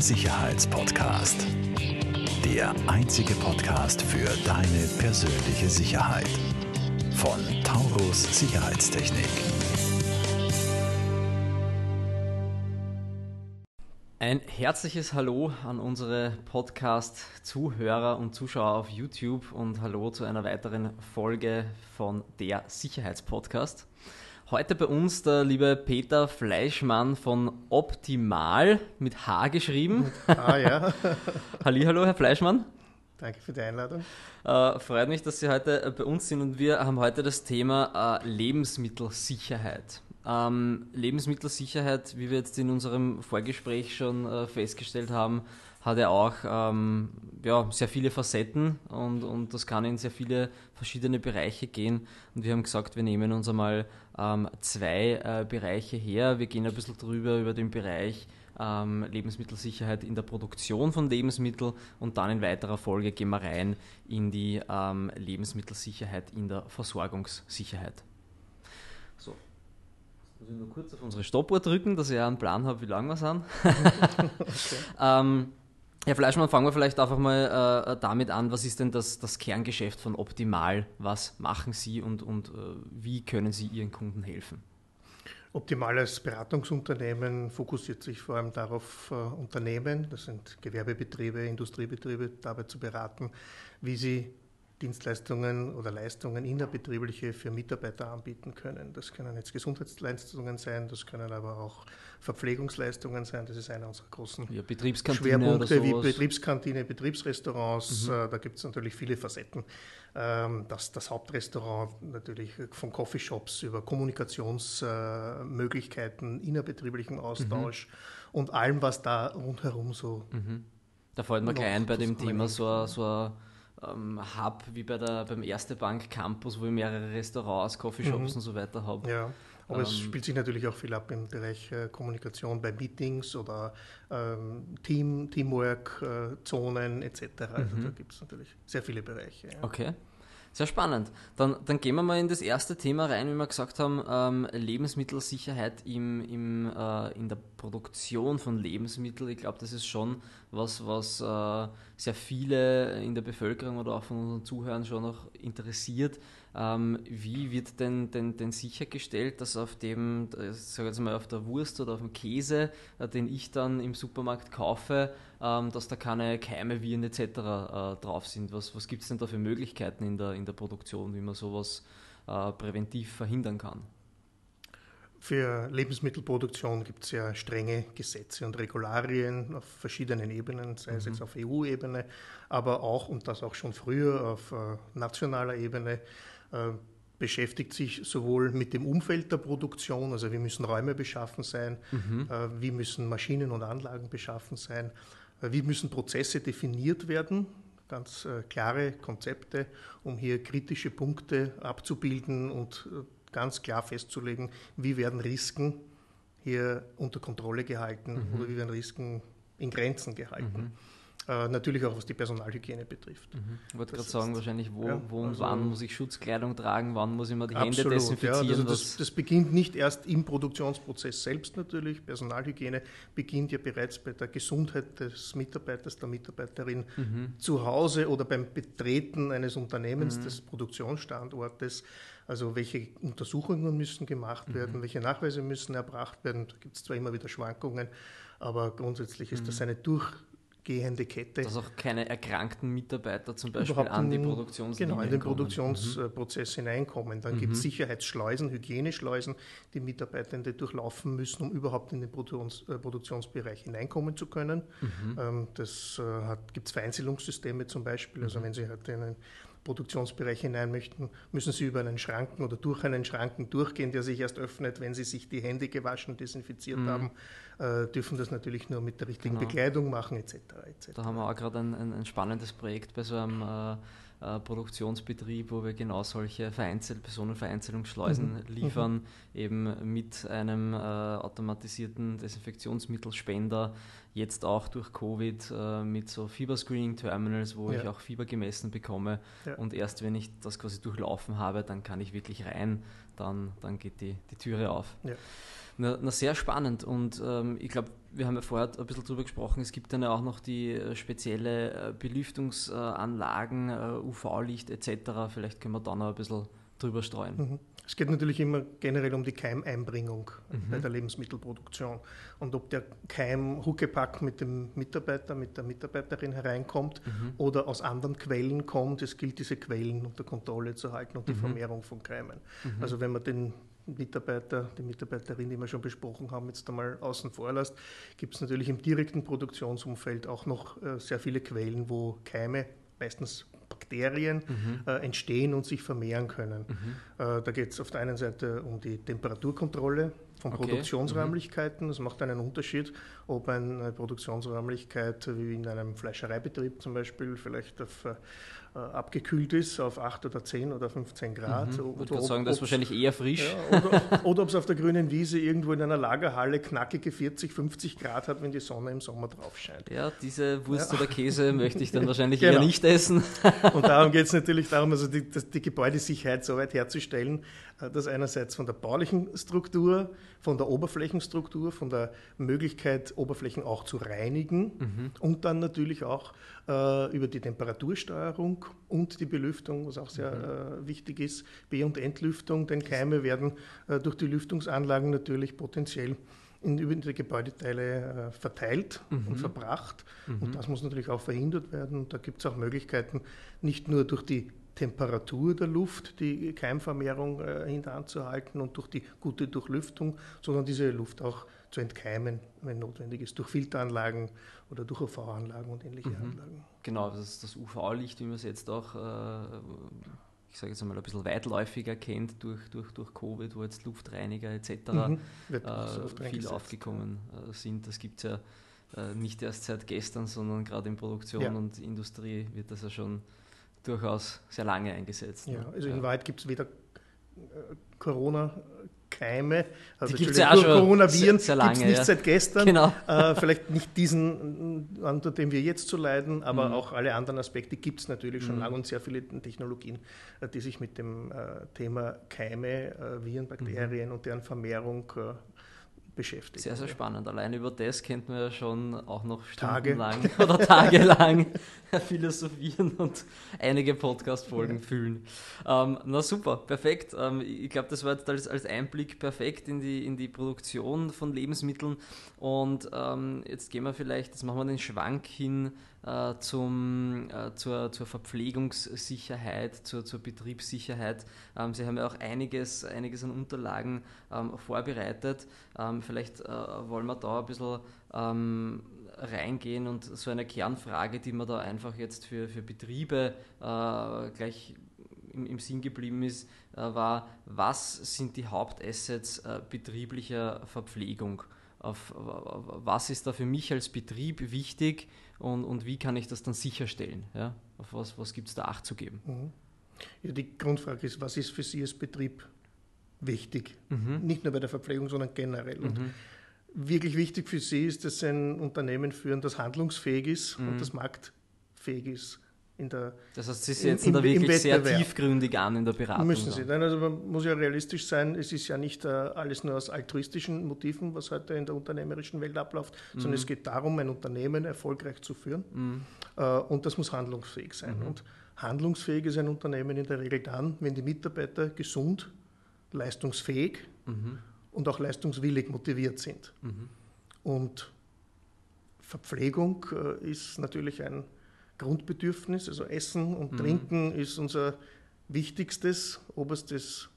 Sicherheitspodcast. Der einzige Podcast für deine persönliche Sicherheit. Von Taurus Sicherheitstechnik. Ein herzliches Hallo an unsere Podcast-Zuhörer und Zuschauer auf YouTube und Hallo zu einer weiteren Folge von der Sicherheitspodcast. Heute bei uns der liebe Peter Fleischmann von Optimal mit H geschrieben. Ah ja. Hallihallo, Herr Fleischmann. Danke für die Einladung. Äh, freut mich, dass Sie heute bei uns sind und wir haben heute das Thema äh, Lebensmittelsicherheit. Ähm, Lebensmittelsicherheit, wie wir jetzt in unserem Vorgespräch schon äh, festgestellt haben, hat ja auch ähm, ja, sehr viele Facetten und, und das kann in sehr viele verschiedene Bereiche gehen. Und wir haben gesagt, wir nehmen uns einmal ähm, zwei äh, Bereiche her. Wir gehen ein bisschen drüber über den Bereich ähm, Lebensmittelsicherheit in der Produktion von Lebensmitteln und dann in weiterer Folge gehen wir rein in die ähm, Lebensmittelsicherheit in der Versorgungssicherheit. So. Muss ich nur kurz auf unsere Stoppuhr drücken, dass ich einen Plan habe, wie lange wir sind. okay. ähm, Herr Fleischmann, fangen wir vielleicht einfach mal äh, damit an. Was ist denn das, das, Kerngeschäft von Optimal? Was machen Sie und, und äh, wie können Sie Ihren Kunden helfen? Optimal als Beratungsunternehmen fokussiert sich vor allem darauf, äh, Unternehmen, das sind Gewerbebetriebe, Industriebetriebe, dabei zu beraten, wie sie Dienstleistungen oder Leistungen innerbetriebliche für Mitarbeiter anbieten können. Das können jetzt Gesundheitsleistungen sein, das können aber auch Verpflegungsleistungen sein. Das ist einer unserer großen ja, Schwerpunkte wie Betriebskantine, Betriebsrestaurants. Mhm. Äh, da gibt es natürlich viele Facetten. Ähm, das, das Hauptrestaurant natürlich von Coffeeshops über Kommunikationsmöglichkeiten, innerbetrieblichen Austausch mhm. und allem, was da rundherum so. Mhm. Da fällt mir gleich ein bei dem Thema so, so ähm, Hub wie bei der, beim Erste Bank Campus, wo ich mehrere Restaurants, Coffeeshops mhm. und so weiter habe. Ja. Aber ähm, es spielt sich natürlich auch viel ab im Bereich äh, Kommunikation bei Meetings oder ähm, Team, Teamwork-Zonen äh, etc. Also mhm. da gibt es natürlich sehr viele Bereiche. Ja. Okay. Sehr spannend. Dann, dann gehen wir mal in das erste Thema rein, wie wir gesagt haben, ähm, Lebensmittelsicherheit im, im, äh, in der Produktion von Lebensmitteln. Ich glaube, das ist schon was, was äh, sehr viele in der Bevölkerung oder auch von unseren Zuhörern schon noch interessiert. Ähm, wie wird denn, denn, denn sichergestellt, dass auf dem, sag jetzt mal, auf der Wurst oder auf dem Käse, äh, den ich dann im Supermarkt kaufe, ähm, dass da keine Keime, Viren etc. Äh, drauf sind? Was, was gibt es denn da für Möglichkeiten in der, in der Produktion, wie man sowas äh, präventiv verhindern kann? Für Lebensmittelproduktion gibt es ja strenge Gesetze und Regularien auf verschiedenen Ebenen, sei es mhm. jetzt auf EU-Ebene, aber auch, und das auch schon früher, auf äh, nationaler Ebene. Äh, beschäftigt sich sowohl mit dem Umfeld der Produktion, also wie müssen Räume beschaffen sein, mhm. Äh, wie müssen Maschinen und Anlagen beschaffen sein, äh, wie müssen Prozesse definiert werden, ganz klare Konzepte, um hier kritische Punkte abzubilden und ganz klar festzulegen, wie werden Risiken hier unter Kontrolle gehalten mhm. oder wie werden Risiken in Grenzen gehalten. Mhm. Äh, natürlich auch was die Personalhygiene betrifft. Mhm. Ich wollte gerade sagen, wahrscheinlich, wo, ja, wo und also wann muss ich Schutzkleidung tragen, wann muss ich mir die absolut, Hände desinfizieren. Ja, also das, das, beginnt nicht erst im Produktionsprozess selbst natürlich. Personalhygiene beginnt ja bereits bei der Gesundheit des Mitarbeiters, der Mitarbeiterin mhm. zu Hause oder beim Betreten eines Unternehmens, mhm. des Produktionsstandortes. Also welche Untersuchungen müssen gemacht werden, mhm. welche Nachweise müssen erbracht werden. Da gibt es zwar immer wieder Schwankungen, aber grundsätzlich ist das mhm. eine durch gehende Kette. Dass auch keine erkrankten Mitarbeiter zum Beispiel an die Produktionslinie Genau, in den Produktionsprozess mhm. hineinkommen. Dann mhm. gibt es Sicherheitsschleusen, Hygieneschleusen, die Mitarbeitende durchlaufen müssen, um überhaupt in den Produktions, äh, Produktionsbereich hineinkommen zu können. Mhm. Ähm, das äh, gibt es Vereinzelungssysteme zum Beispiel. Also mhm. wenn Sie halt in einen Produktionsbereich hinein möchten, müssen Sie über einen Schranken oder durch einen Schranken durchgehen, der sich erst öffnet, wenn Sie sich die Hände gewaschen, desinfiziert mhm. haben, äh, dürfen das natürlich nur mit der richtigen genau. Bekleidung machen etc. etc. Da haben wir auch gerade ein, ein, ein, spannendes Projekt bei so einem äh, äh, Produktionsbetrieb, wo wir genau solche Vereinzel Personenvereinzelungsschleusen mhm. liefern, mhm. eben mit einem äh, automatisierten Desinfektionsmittelspender, jetzt auch durch Covid äh, mit so Fieberscreening-Terminals, wo ja. ich auch Fieber gemessen bekomme. Ja. Und erst wenn ich das quasi durchlaufen habe, dann kann ich wirklich rein dann, dann geht die, die Türe auf. Ja. Na, na, sehr spannend und ähm, ich glaube, wir haben ja vorher ein bisschen drüber gesprochen, es gibt dann ja auch noch die äh, spezielle äh, Belüftungsanlagen, äh, UV-Licht etc. Vielleicht können wir da noch ein bisschen drüber streuen. Mhm. Es geht natürlich immer generell um die Keimeinbringung mhm. bei der Lebensmittelproduktion. Und ob der Keim huckepack mit dem Mitarbeiter, mit der Mitarbeiterin hereinkommt mhm. oder aus anderen Quellen kommt, es gilt, diese Quellen unter Kontrolle zu halten und die mhm. Vermehrung von Keimen. Mhm. Also wenn man den Mitarbeiter, die Mitarbeiterin, die wir schon besprochen haben, jetzt einmal außen vor lässt, gibt es natürlich im direkten Produktionsumfeld auch noch äh, sehr viele Quellen, wo Keime meistens Bakterien mhm. äh, entstehen und sich vermehren können. Mhm. Äh, da geht es auf der einen Seite um die Temperaturkontrolle von okay. Produktionsräumlichkeiten. Mhm. Es macht einen Unterschied, ob eine Produktionsräumlichkeit wie in einem Fleischereibetrieb zum Beispiel vielleicht auf äh, äh, abgekühlt ist auf 8 oder 10 oder 15 Grad. Mhm. Ich würde sagen, das ist wahrscheinlich eher frisch. Ja, oder, oder ob es auf der grünen Wiese irgendwo in einer Lagerhalle knackige 40, 50 Grad hat, wenn die Sonne im Sommer drauf scheint. Ja, diese Wurst ja. oder Käse möchte ich dann wahrscheinlich genau. eher nicht essen. Und darum geht es natürlich darum, also die, die Gebäudesicherheit so weit herzustellen, äh, dass einerseits von der baulichen Struktur, von der Oberflächenstruktur, von der Möglichkeit, Oberflächen auch zu reinigen mhm. und dann natürlich auch äh, über die Temperatursteuerung und die Belüftung, was auch sehr mhm. äh, wichtig ist, B- und Entlüftung, denn Keime werden äh, durch die Lüftungsanlagen natürlich potenziell in, über die Gebäudeteile äh, verteilt mhm. und verbracht. Mhm. Und das muss natürlich auch verhindert werden. Und da gibt es auch Möglichkeiten, nicht nur durch die Temperatur der Luft die Keimvermehrung äh, hinteranzuhalten und durch die gute Durchlüftung, sondern diese Luft auch zu entkeimen, wenn notwendig ist, durch Filteranlagen oder durch UV-Anlagen und ähnliche mhm. Anlagen. Genau, das ist das UV-Licht, wie man es jetzt auch, äh, ich sage jetzt einmal, ein bisschen weitläufiger kennt durch, durch, durch Covid, wo jetzt Luftreiniger etc. Mhm. Äh, viel aufgekommen äh, sind. Das gibt es ja äh, nicht erst seit gestern, sondern gerade in Produktion ja. und Industrie wird das ja schon durchaus sehr lange eingesetzt. Ja, also ja. in Wahrheit gibt es weder Corona Keime, also die ja auch Coronaviren gibt es nicht ja. seit gestern. Genau. Äh, vielleicht nicht diesen, unter dem wir jetzt zu so leiden, aber mhm. auch alle anderen Aspekte gibt es natürlich schon mhm. lange und sehr viele Technologien, äh, die sich mit dem äh, Thema Keime, äh, Viren, Bakterien mhm. und deren Vermehrung äh, beschäftigt. Sehr, sehr spannend. Allein über das könnten wir ja schon auch noch stundenlang Tage. oder tagelang philosophieren und einige Podcast-Folgen ja. füllen. Ähm, na super, perfekt. Ähm, ich glaube, das war jetzt als, als, Einblick perfekt in die, in die Produktion von Lebensmitteln. Und ähm, jetzt gehen wir vielleicht, jetzt machen wir den Schwank hin äh, zum, äh, zur, zur Verpflegungssicherheit, zur, zur Betriebssicherheit. Ähm, Sie haben ja auch einiges, einiges an Unterlagen ähm, vorbereitet. Ähm, vielleicht äh, wollen wir da ein bisschen ähm, reingehen und so eine Kernfrage, die mir da einfach jetzt für, für Betriebe äh, gleich im, im, Sinn geblieben ist, äh, war, was sind die Hauptassets betrieblicher Verpflegung? Auf, was ist da für mich als Betrieb wichtig und, und wie kann ich das dann sicherstellen? Ja? Auf was, was gibt es da Acht zu geben? Mhm. Ja, die Grundfrage ist, was ist für Sie als Betrieb wichtig? Mhm. Nicht nur bei der Verpflegung, sondern generell. Und mhm. wirklich wichtig für Sie ist, dass Sie ein Unternehmen führen, das handlungsfähig ist und mhm. das marktfähig ist in der Das heißt, Sie setzen im, da wirklich sehr tiefgründig an in der Beratung. Müssen Sie. Nein, also man muss ja realistisch sein, es ist ja nicht äh, alles nur aus altruistischen Motiven, was heute in der unternehmerischen Welt abläuft, mhm. sondern es geht darum, ein Unternehmen erfolgreich zu führen mhm. äh, und das muss handlungsfähig sein. Mhm. Und handlungsfähig ist ein Unternehmen in der Regel dann, wenn die Mitarbeiter gesund, leistungsfähig mhm. und auch leistungswillig motiviert sind. Mhm. Und Verpflegung äh, ist natürlich ein Grundbedürfnis, also Essen und mhm. Trinken ist unser wichtigstes, oberstes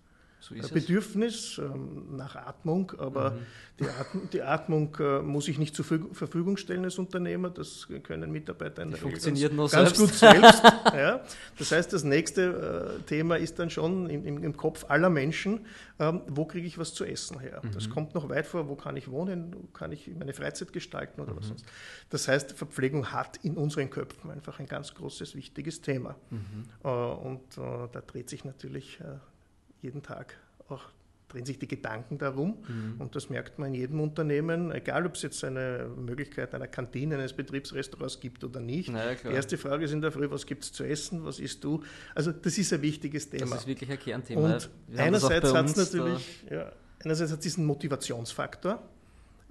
so Bedürfnis ähm, nach Atmung, aber mhm. die, Atm die, Atmung äh, muss ich nicht zur Verfügung stellen als Unternehmer, das können Mitarbeiter in der funktioniert ganz, ganz gut selbst. ja. Das heißt, das nächste äh, Thema ist dann schon im, im, im Kopf aller Menschen, ähm, wo kriege ich was zu essen her? Mhm. Das kommt noch weit vor, wo kann ich wohnen, wo kann ich meine Freizeit gestalten oder mhm. was sonst. Das heißt, Verpflegung hat in unseren Köpfen einfach ein ganz großes, wichtiges Thema. Mhm. Äh, und äh, da dreht sich natürlich jeden Tag auch drehen sich die Gedanken darum. Mhm. Und das merkt man in jedem Unternehmen, egal ob es jetzt eine Möglichkeit einer Kantine, eines Betriebsrestaurants gibt oder nicht. Naja, die erste Frage ist in der Früh, was gibt es zu essen, was isst du? Also das ist ein wichtiges Thema. Das ist wirklich ein Kernthema. Und einerseits hat es natürlich, ja, einerseits hat diesen Motivationsfaktor,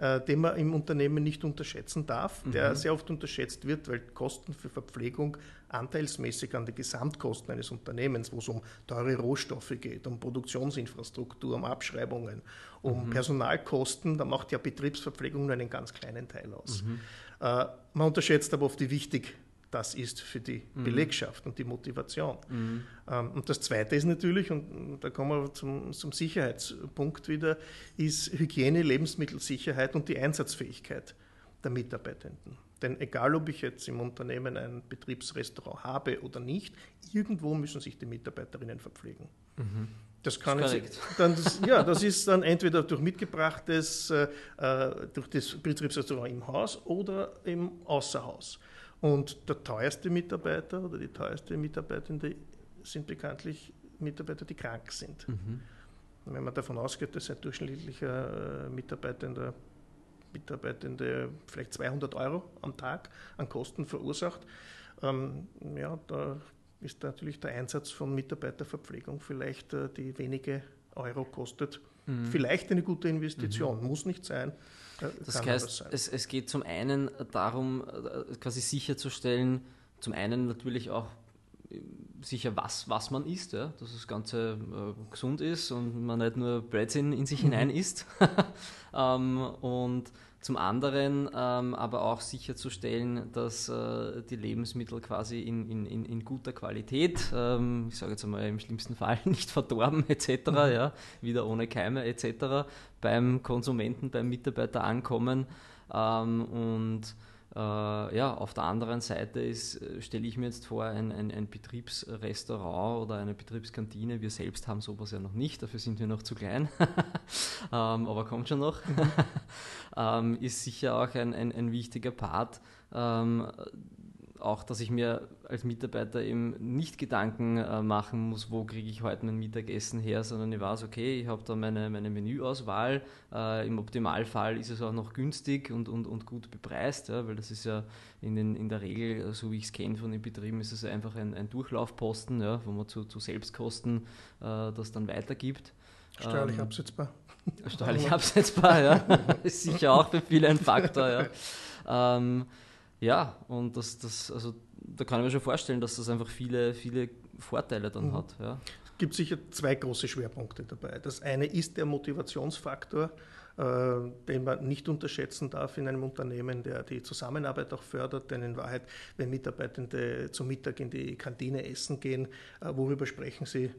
äh, den man im Unternehmen nicht unterschätzen darf, der mhm. sehr oft unterschätzt wird, weil Kosten für Verpflegung anteilsmäßig an die Gesamtkosten eines Unternehmens, wo es um teure Rohstoffe geht, um Produktionsinfrastruktur, um Abschreibungen, um mhm. Personalkosten, da macht ja Betriebsverpflegung nur einen ganz kleinen Teil aus. Mhm. Äh, man unterschätzt aber oft, wie wichtig das ist für die mhm. Belegschaft und die Motivation. Mhm. Ähm, und das Zweite ist natürlich, und da kommen wir zum, zum, Sicherheitspunkt wieder, ist Hygiene, Lebensmittelsicherheit und die Einsatzfähigkeit der Mitarbeitenden. Denn egal, ob ich jetzt im Unternehmen ein Betriebsrestaurant habe oder nicht, irgendwo müssen sich die Mitarbeiterinnen verpflegen. Mhm. Das kann das dann das, ja, das ist dann entweder durch mitgebrachtes, äh, äh durch das Betriebsrestaurant im Haus oder im Außerhaus. Und der teuerste Mitarbeiter oder die teuerste Mitarbeitende sind bekanntlich Mitarbeiter, die krank sind. Mhm. Wenn man davon ausgeht, dass ein durchschnittlicher äh, Mitarbeitender, Mitarbeitende vielleicht 200 Euro am Tag an Kosten verursacht, ähm, ja, da ist natürlich der Einsatz von Mitarbeiterverpflegung vielleicht äh, die wenige Euro kostet. Mhm. Vielleicht eine gute Investition, mhm. muss nicht sein. Das heißt, es, es geht zum einen darum, äh, quasi sicherzustellen, zum einen natürlich auch äh, sicher, was, was man isst, ja, dass das Ganze äh, gesund ist und man nicht nur Blödsinn in sich mhm. hinein isst. ähm, und zum anderen ähm, aber auch sicherzustellen, dass äh, die Lebensmittel quasi in, in, in, guter Qualität, ähm, ich sage jetzt einmal im schlimmsten Fall nicht verdorben etc., mhm. ja, wieder ohne Keime etc., beim Konsumenten, beim Mitarbeiter ankommen ähm, und ja, auf der anderen Seite ist, äh, stelle ich mir jetzt vor, ein, ein, ein, Betriebsrestaurant oder eine Betriebskantine. Wir selbst haben sowas ja noch nicht, dafür sind wir noch zu klein, ähm, aber kommt schon noch. ähm, ist sicher auch ein, ein, ein wichtiger Part, ähm, auch, dass ich mir als Mitarbeiter eben nicht Gedanken äh, machen muss, wo kriege ich heute mein Mittagessen her, sondern ich weiß, okay, ich habe da meine, meine Menüauswahl. Äh, Im Optimalfall ist es auch noch günstig und, und, und gut bepreist, ja, weil das ist ja in, den, in der Regel, so wie ich es kenne von den Betrieben, ist es einfach ein, ein Durchlaufposten, ja, wo man zu, zu Selbstkosten äh, das dann weitergibt. Steuerlich ähm, absetzbar. Steuerlich absetzbar, ja. ist sicher auch für viele ein Faktor, ja. Ähm, ja, und das, das, also da kann ich mir schon vorstellen, dass das einfach viele, viele Vorteile dann mhm. hat. Ja. Es gibt sicher zwei große Schwerpunkte dabei. Das eine ist der Motivationsfaktor, äh, den man nicht unterschätzen darf in einem Unternehmen, der die Zusammenarbeit auch fördert. Denn in Wahrheit, wenn Mitarbeitende zum Mittag in die Kantine essen gehen, äh, worüber sprechen sie?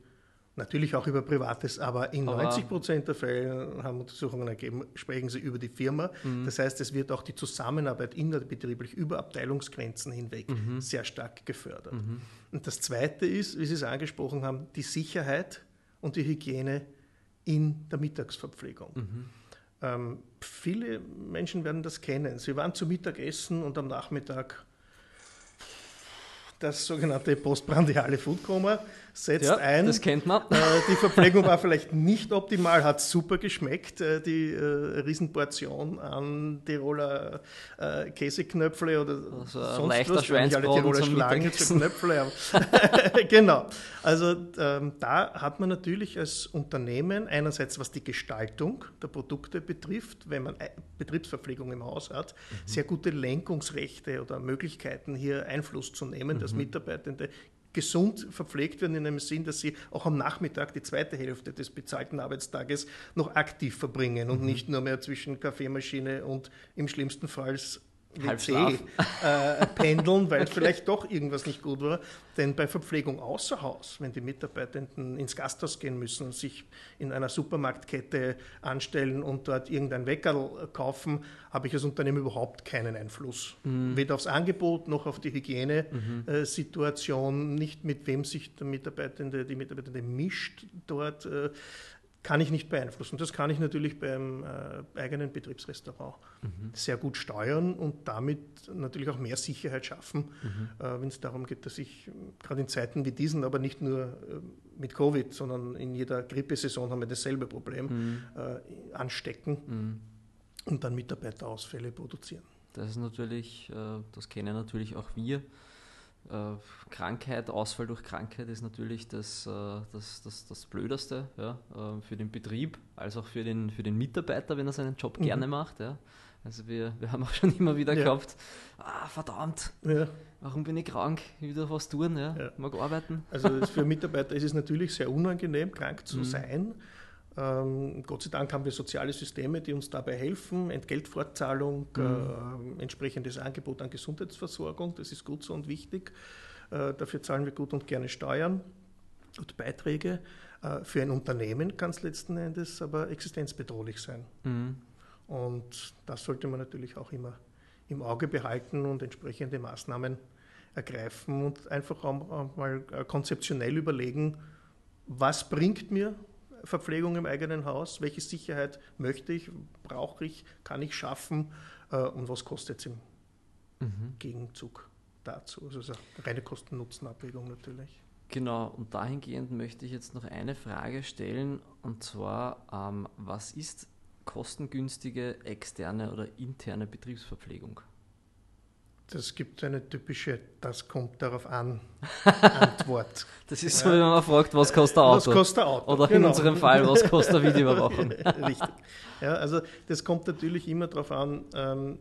Natürlich auch über Privates, aber in aber 90 Prozent der Fälle haben Untersuchungen ergeben, sprechen sie über die Firma. Mhm. Das heißt, es wird auch die Zusammenarbeit innerbetrieblich über Abteilungsgrenzen hinweg mhm. sehr stark gefördert. Mhm. Und das Zweite ist, wie Sie es angesprochen haben, die Sicherheit und die Hygiene in der Mittagsverpflegung. Mhm. Ähm, viele Menschen werden das kennen. Sie waren zu Mittagessen und am Nachmittag das sogenannte postprandiale Foodkoma setzt ja, ein. Das kennt man. Äh, die Verpflegung war vielleicht nicht optimal, hat super geschmeckt. Äh, die äh, Riesenportion an Tiroler äh, Käseknöpfle oder also sonst was. Tiroler jetzt Knöpfle. genau. Also ähm, da hat man natürlich als Unternehmen einerseits, was die Gestaltung der Produkte betrifft, wenn man Betriebsverpflegung im Haus hat, mhm. sehr gute Lenkungsrechte oder Möglichkeiten, hier Einfluss zu nehmen, mhm. dass Mitarbeitende gesund verpflegt werden in dem Sinn, dass sie auch am Nachmittag die zweite Hälfte des bezahlten Arbeitstages noch aktiv verbringen und mhm. nicht nur mehr zwischen Kaffeemaschine und im schlimmsten Fall WC äh, pendeln, weil okay. vielleicht doch irgendwas nicht gut war. Denn bei Verpflegung außer Haus, wenn die Mitarbeitenden ins Gasthaus gehen müssen sich in einer Supermarktkette anstellen und dort irgendein Weckerl kaufen, habe ich als Unternehmen überhaupt keinen Einfluss. Mhm. Weder aufs Angebot noch auf die Hygienesituation, mhm. nicht mit wem sich der Mitarbeitende, die Mitarbeitende mischt dort. Kann ich nicht beeinflussen. Das kann ich natürlich beim äh, eigenen Betriebsrestaurant mhm. sehr gut steuern und damit natürlich auch mehr Sicherheit schaffen, mhm. äh, wenn es darum geht, dass ich gerade in Zeiten wie diesen, aber nicht nur äh, mit Covid, sondern in jeder Grippesaison haben wir dasselbe Problem, mhm. äh, anstecken mhm. und dann Mitarbeiterausfälle produzieren. Das ist natürlich, äh, das kennen natürlich auch wir. Äh, Krankheit, Ausfall durch Krankheit ist natürlich das, äh, das, das, das Blödeste ja, für den Betrieb, als auch für den, für den Mitarbeiter, wenn er seinen Job mhm. gerne macht. Ja. Also wir, wir haben auch schon immer wieder ja. gehabt, ah, verdammt, ja. warum bin ich krank? Ich will doch was tun, ja, ja. mag arbeiten. Also für Mitarbeiter ist es natürlich sehr unangenehm, krank zu mhm. sein. Ähm, Gott sei Dank haben wir soziale Systeme, die uns dabei helfen. Entgeltfortzahlung, mhm. äh, entsprechendes Angebot an Gesundheitsversorgung, das ist gut so und wichtig. Äh, dafür zahlen wir gut und gerne Steuern und Beiträge. Äh, für ein Unternehmen kann es letzten Endes aber existenzbedrohlich sein. Mhm. Und das sollte man natürlich auch immer im Auge behalten und entsprechende Maßnahmen ergreifen und einfach auch mal äh, konzeptionell überlegen, was bringt mir Verpflegung im eigenen Haus, welche Sicherheit möchte ich, brauche ich, kann ich schaffen äh, und was kostet es im mhm. Gegenzug dazu. Also eine reine Kosten-Nutzen-Abwägung natürlich. Genau, und dahingehend möchte ich jetzt noch eine Frage stellen, und zwar, ähm, was ist kostengünstige externe oder interne Betriebsverpflegung? Das gibt eine typische, das kommt darauf an, Antwort. das ist so, wenn man fragt, was kostet ein Auto? Was kostet ein Auto? Oder genau. in unserem Fall, was kostet eine Videoüberwachung? Richtig. Ja, also das kommt natürlich immer darauf an, ähm,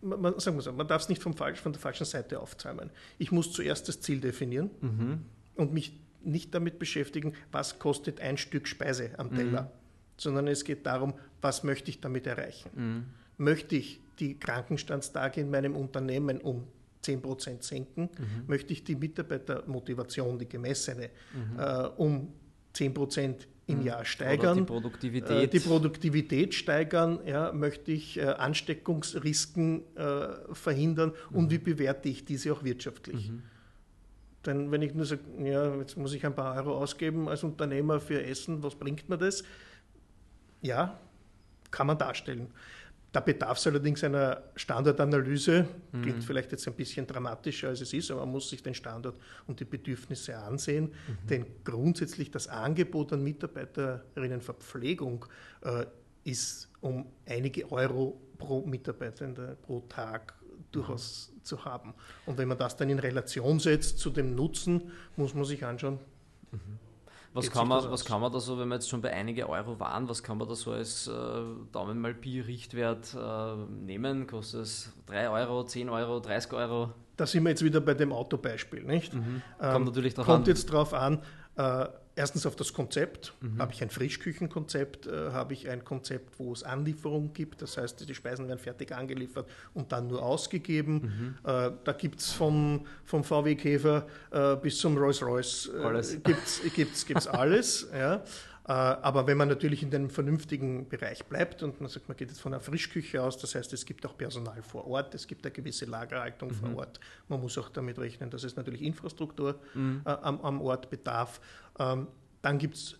man, sagen wir so, man darf es nicht vom falsch, von der falschen Seite aufzäumen. Ich muss zuerst das Ziel definieren mhm. und mich nicht damit beschäftigen, was kostet ein Stück Speise am Teller, mhm. sondern es geht darum, was möchte ich damit erreichen. Mhm. Möchte ich die Krankenstandstage in meinem Unternehmen um 10% senken, mhm. möchte ich die Mitarbeitermotivation, die gemessene, mhm. äh, um 10% im mhm. Jahr steigern. Oder die Produktivität. Äh, die Produktivität steigern, ja, möchte ich äh, Ansteckungsrisiken äh, verhindern und mhm. wie bewerte ich diese auch wirtschaftlich. Mhm. Denn wenn ich nur sage, ja, jetzt muss ich ein paar Euro ausgeben als Unternehmer für Essen, was bringt mir das? Ja, kann man darstellen. Da bedarf es allerdings einer Standardanalyse. Mhm. Klingt vielleicht jetzt ein bisschen dramatischer, als es ist, aber man muss sich den Standard und die Bedürfnisse ansehen. Mhm. Denn grundsätzlich das Angebot an Mitarbeiterinnenverpflegung äh, ist um einige Euro pro Mitarbeitende pro Tag durchaus mhm. zu haben. Und wenn man das dann in Relation setzt zu dem Nutzen, muss man sich anschauen, mhm. Was kann, man, was kann man da so, wenn wir jetzt schon bei einige Euro waren, was kann man da so als äh, Daumen mal Pi Richtwert äh, nehmen? Kostet es 3 Euro, 10 Euro, 30 Euro? Da sind wir jetzt wieder bei dem Autobeispiel, nicht? Mhm. Kommt ähm, natürlich drauf kommt an. jetzt darauf an, äh, erstens auf das Konzept. Mhm. Habe ich ein Frischküchenkonzept? Äh, habe ich ein Konzept, wo es Anlieferung gibt? Das heißt, die Speisen werden fertig angeliefert und dann nur ausgegeben. Mhm. Äh, da gibt es vom, vom VW Käfer äh, bis zum Rolls-Royce äh, gibt es alles. ja. Aber wenn man natürlich in einem vernünftigen Bereich bleibt und man sagt, man geht jetzt von einer Frischküche aus, das heißt, es gibt auch Personal vor Ort, es gibt eine gewisse Lagerhaltung mhm. vor Ort. Man muss auch damit rechnen, dass es natürlich Infrastruktur mhm. am, am, Ort bedarf. Ähm, dann gibt es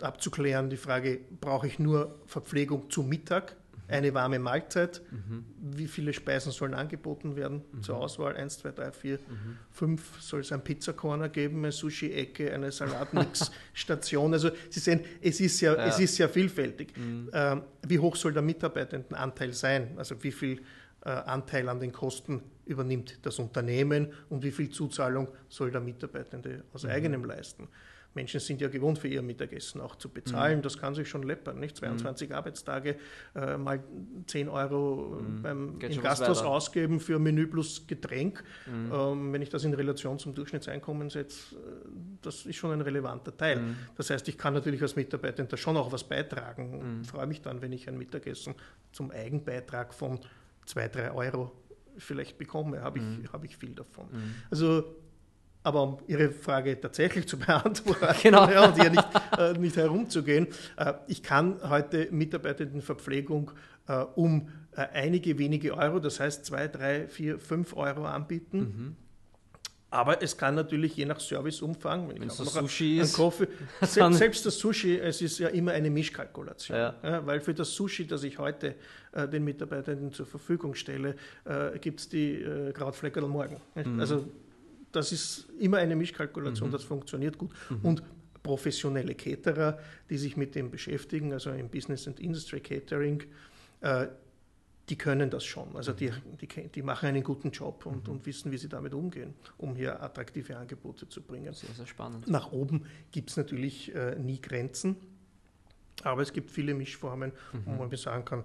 abzuklären die Frage, brauche ich nur Verpflegung zum Mittag? eine warme Mahlzeit. Mhm. Wie viele Speisen sollen angeboten werden mhm. zur Auswahl? Eins, zwei, drei, vier, mhm. fünf. Soll es ein Pizzacorner geben, eine Sushi-Ecke, eine Salatmix-Station? also Sie sehen, es ist ja, ja. Es ist ja vielfältig. Mhm. Ähm, wie hoch soll der Mitarbeitendenanteil sein? Also wie viel äh, Anteil an den Kosten übernimmt das Unternehmen und wie viel Zuzahlung soll der Mitarbeitende aus mhm. eigenem leisten? Menschen sind ja gewohnt, für ihr Mittagessen auch zu bezahlen. Mhm. Das kann sich schon läppern. Nicht? 22 mhm. Arbeitstage, äh, mal 10 Euro mhm. beim, im Gasthaus ausgeben für Menü plus Getränk. Mhm. Ähm, wenn ich das in Relation zum Durchschnittseinkommen setze, äh, das ist schon ein relevanter Teil. Mhm. Das heißt, ich kann natürlich als Mitarbeiter da schon auch was beitragen. und mhm. Freue mich dann, wenn ich ein Mittagessen zum Eigenbeitrag von 2, 3 Euro vielleicht bekomme, habe ich, hab ich viel davon. Also aber um Ihre Frage tatsächlich zu beantworten genau. ja, und hier nicht, äh, nicht herumzugehen, äh, ich kann heute Mitarbeitendenverpflegung äh, um äh, einige wenige Euro, das heißt zwei, drei, vier, fünf Euro anbieten. Mhm. Aber es kann natürlich je nach Serviceumfang, wenn, wenn ich noch Sushi ein, ein Kaffee, selbst, selbst, das Sushi, es ist ja immer eine Mischkalkulation. Ja. Ja, weil für das Sushi, das ich heute äh, den Mitarbeitenden zur Verfügung stelle, äh, gibt es die äh, Krautfleckerl morgen. Mhm. Also das ist immer eine Mischkalkulation, mhm. das funktioniert gut. Mhm. Und professionelle Caterer, die sich mit dem beschäftigen, also im Business and Industry Catering, äh, die können das schon. Also die, die, die machen einen guten Job und, mhm. und, wissen, wie sie damit umgehen, um hier attraktive Angebote zu bringen. Sehr, sehr spannend. Nach oben gibt es natürlich äh, nie Grenzen, aber es gibt viele Mischformen, mhm. wo man sagen kann,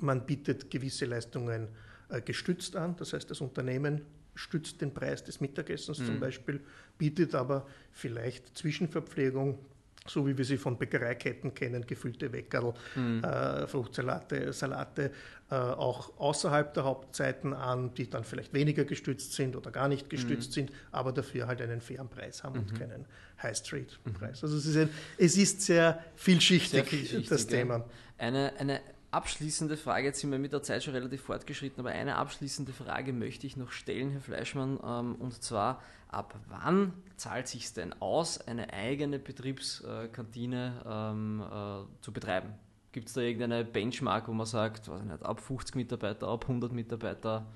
man bietet gewisse Leistungen äh, gestützt an, das heißt, das Unternehmen stützt den Preis des Mittagessens mhm. zum Beispiel, bietet aber vielleicht Zwischenverpflegung, so wie wir sie von Bäckereiketten kennen, gefüllte Weckerl, mhm. äh, Fruchtsalate, Salate, äh, auch außerhalb der Hauptzeiten an, die dann vielleicht weniger gestützt sind oder gar nicht gestützt mhm. sind, aber dafür halt einen fairen Preis haben mhm. und keinen High-Street-Preis. Mhm. Also es ist, ein, es ist sehr, vielschichtig, sehr vielschichtig das Thema. Eine, eine abschließende Frage, jetzt sind wir mit der Zeit schon relativ fortgeschritten, aber eine abschließende Frage möchte ich noch stellen, Herr Fleischmann, ähm, und zwar, ab wann zahlt sich denn aus, eine eigene Betriebskantine ähm, äh, zu betreiben? Gibt es da irgendeine Benchmark, wo man sagt, weiß nicht, ab 50 Mitarbeiter, ab 100 Mitarbeiter,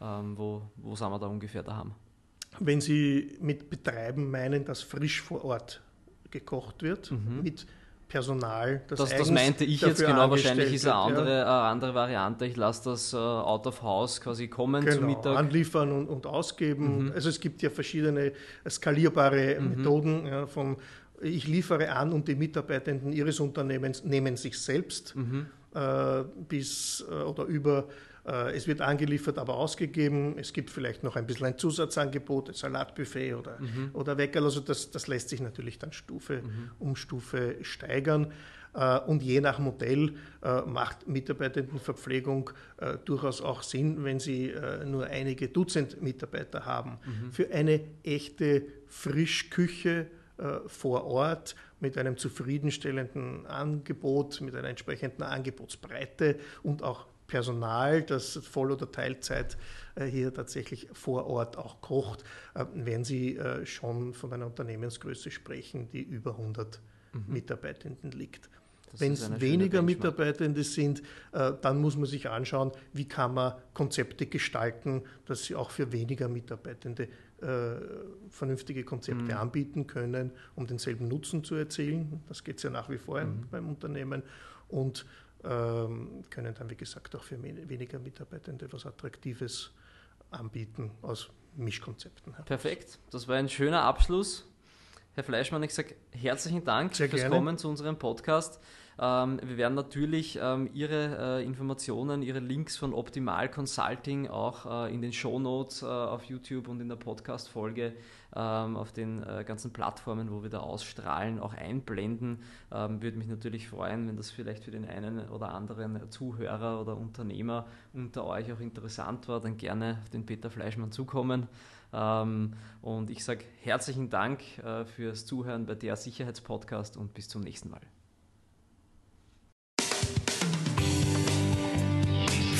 ähm, wo, wo sind wir da ungefähr daheim? Wenn Sie mit Betreiben meinen, dass frisch vor Ort gekocht wird, mhm. mit Personal. Das, das, das meinte ich jetzt genau. Wahrscheinlich ist eine andere, ja. eine andere Variante. Ich lasse das uh, out of house quasi kommen genau, zum Mittag. Anliefern und, und ausgeben. Mhm. Also es gibt ja verschiedene skalierbare mhm. Methoden ja, von ich liefere an und die Mitarbeitenden ihres Unternehmens nehmen sich selbst mhm. äh, bis äh, oder über äh, es wird angeliefert, aber ausgegeben. Es gibt vielleicht noch ein bisschen ein Zusatzangebot, ein Salatbuffet oder, mhm. oder Weckerl. Also das, das lässt sich natürlich dann Stufe mhm. um Stufe steigern. Äh, und je nach Modell äh, macht Mitarbeitendenverpflegung durchaus auch Sinn, wenn Sie nur einige Dutzend Mitarbeiter haben. Mhm. Für eine echte Frischküche vor Ort mit einem zufriedenstellenden Angebot, mit einer entsprechenden Angebotsbreite und auch Personal, das Voll- oder Teilzeit äh, hier tatsächlich vor Ort auch kocht, äh, wenn Sie äh, schon von einer Unternehmensgröße sprechen, die über 100 mhm. Mitarbeitenden liegt. Wenn es weniger Mitarbeitende sind, dann muss man sich anschauen, wie kann man Konzepte gestalten, dass sie auch für weniger Mitarbeitende vernünftige Konzepte mhm. anbieten können, um denselben Nutzen zu erzielen. Das geht ja nach wie vor mhm. beim Unternehmen. Und können dann, wie gesagt, auch für weniger Mitarbeitende etwas Attraktives anbieten aus Mischkonzepten. Heraus. Perfekt, das war ein schöner Abschluss. Herr Fleischmann, ich sage herzlichen Dank Sehr fürs gerne. Kommen zu unserem Podcast. Ähm, wir werden natürlich ähm, Ihre äh, Informationen, Ihre Links von Optimal Consulting auch äh, in den Show Notes äh, auf YouTube und in der Podcast-Folge ähm, auf den äh, ganzen Plattformen, wo wir da ausstrahlen, auch einblenden. Ähm, würde mich natürlich freuen, wenn das vielleicht für den einen oder anderen Zuhörer oder Unternehmer unter euch auch interessant war, dann gerne auf den Peter Fleischmann zukommen. Ähm, und ich sage herzlichen Dank äh, fürs Zuhören bei der Sicherheitspodcast und bis zum nächsten Mal.